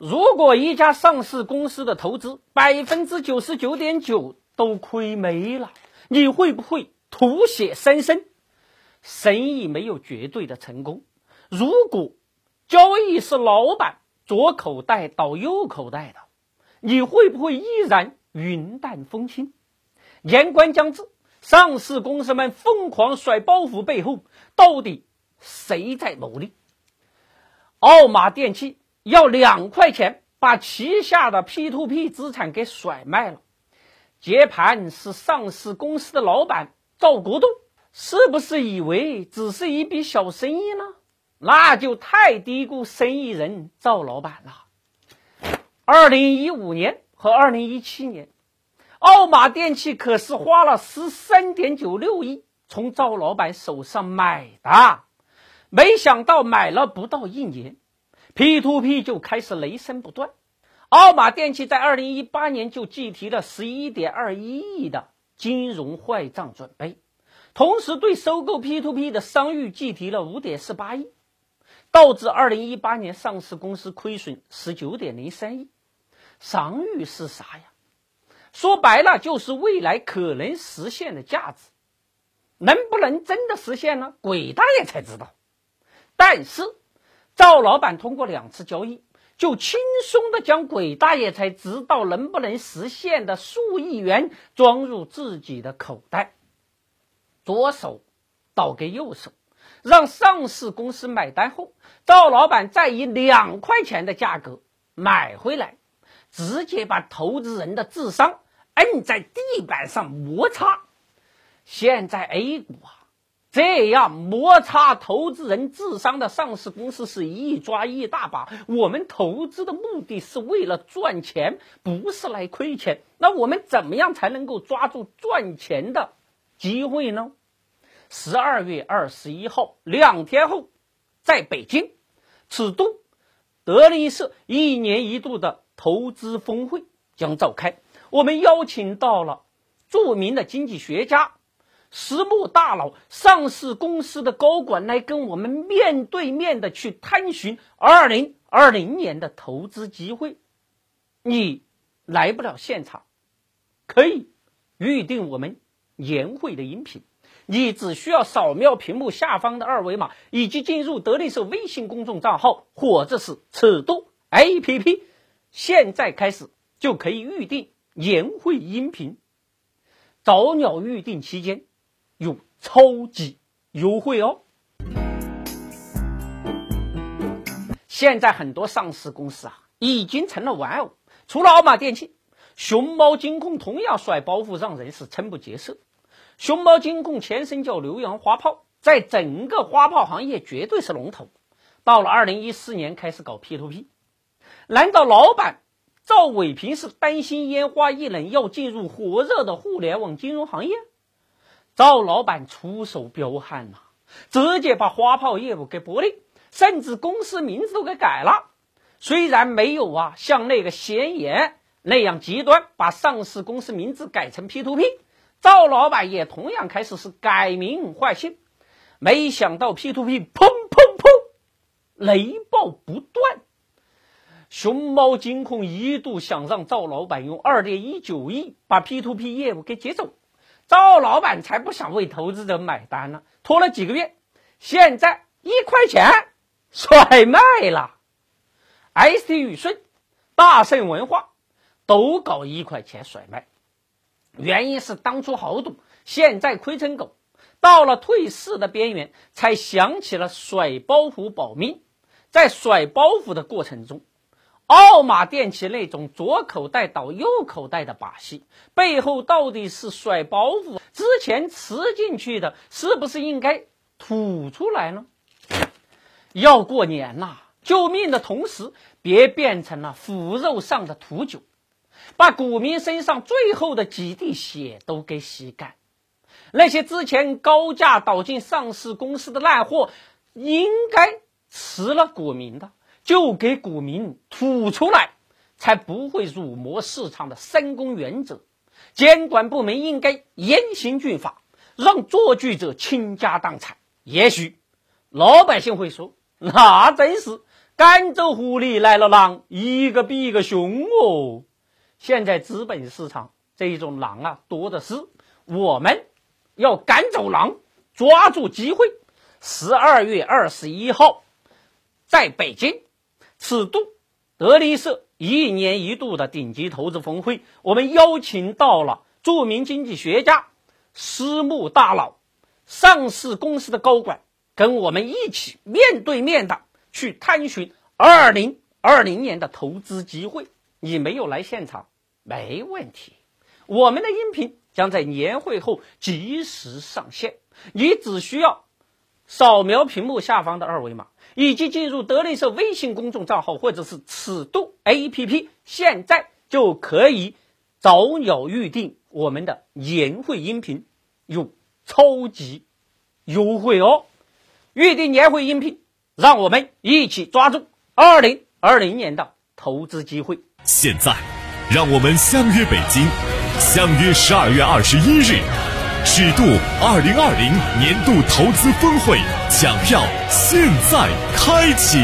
如果一家上市公司的投资百分之九十九点九都亏没了，你会不会吐血三升？生意没有绝对的成功。如果交易是老板左口袋倒右口袋的，你会不会依然云淡风轻？年关将至，上市公司们疯狂甩包袱背后，到底谁在谋利？奥马电器。要两块钱把旗下的 P to P 资产给甩卖了，接盘是上市公司的老板赵国栋，是不是以为只是一笔小生意呢？那就太低估生意人赵老板了。二零一五年和二零一七年，奥马电器可是花了十三点九六亿从赵老板手上买的，没想到买了不到一年。P to P 就开始雷声不断，奥马电器在二零一八年就计提了十一点二一亿的金融坏账准备，同时对收购 P to P 的商誉计提了五点四八亿，导致二零一八年上市公司亏损十九点零三亿。商誉是啥呀？说白了就是未来可能实现的价值，能不能真的实现呢？鬼大爷才知道。但是。赵老板通过两次交易，就轻松的将鬼大爷才知道能不能实现的数亿元装入自己的口袋，左手倒给右手，让上市公司买单后，赵老板再以两块钱的价格买回来，直接把投资人的智商摁在地板上摩擦。现在 A 股啊。这样摩擦投资人智商的上市公司是一抓一大把。我们投资的目的是为了赚钱，不是来亏钱。那我们怎么样才能够抓住赚钱的机会呢？十二月二十一号，两天后，在北京，此度德林社一年一度的投资峰会将召开。我们邀请到了著名的经济学家。私募大佬、上市公司的高管来跟我们面对面的去探寻二零二零年的投资机会。你来不了现场，可以预定我们年会的音频。你只需要扫描屏幕下方的二维码，以及进入德力社微信公众账号或者是尺度 APP，现在开始就可以预定年会音频。早鸟预定期间。有超级优惠哦！现在很多上市公司啊，已经成了玩偶。除了奥马电器，熊猫金控同样甩包袱，让人是瞠目结舌。熊猫金控前身叫浏阳花炮，在整个花炮行业绝对是龙头。到了二零一四年开始搞 P to P，难道老板赵伟平是担心烟花易冷，要进入火热的互联网金融行业？赵老板出手彪悍呐，直接把花炮业务给剥离，甚至公司名字都给改了。虽然没有啊像那个闲言那样极端，把上市公司名字改成 P to P，赵老板也同样开始是改名换姓。没想到 P to P，砰砰砰，雷暴不断。熊猫金控一度想让赵老板用二点一九亿把 P to P 业务给接走。赵老板才不想为投资者买单呢，拖了几个月，现在一块钱甩卖了。ST 宇顺、大盛文化都搞一块钱甩卖，原因是当初豪赌，现在亏成狗，到了退市的边缘，才想起了甩包袱保命。在甩包袱的过程中。奥马电器那种左口袋倒右口袋的把戏，背后到底是甩包袱？之前吃进去的，是不是应该吐出来呢？要过年呐，救命的同时，别变成了腐肉上的土酒，把股民身上最后的几滴血都给吸干。那些之前高价倒进上市公司的烂货，应该吃了股民的。就给股民吐出来，才不会辱没市场的三公原则。监管部门应该严刑峻法，让做剧者倾家荡产。也许老百姓会说，那真是甘州湖里来了狼，一个比一个凶哦。现在资本市场这一种狼啊多的是，我们要赶走狼，抓住机会。十二月二十一号，在北京此度德力社一年一度的顶级投资峰会，我们邀请到了著名经济学家、私募大佬、上市公司的高管，跟我们一起面对面的去探寻二零二零年的投资机会。你没有来现场？没问题，我们的音频将在年会后及时上线，你只需要扫描屏幕下方的二维码，以及进入德力社微信公众账号或者是尺度 APP，现在就可以早鸟预定我们的年会音频，有超级优惠哦！预定年会音频，让我们一起抓住二零二零年的投资机会。现在。让我们相约北京，相约十二月二十一日，尺度二零二零年度投资峰会，抢票现在开启。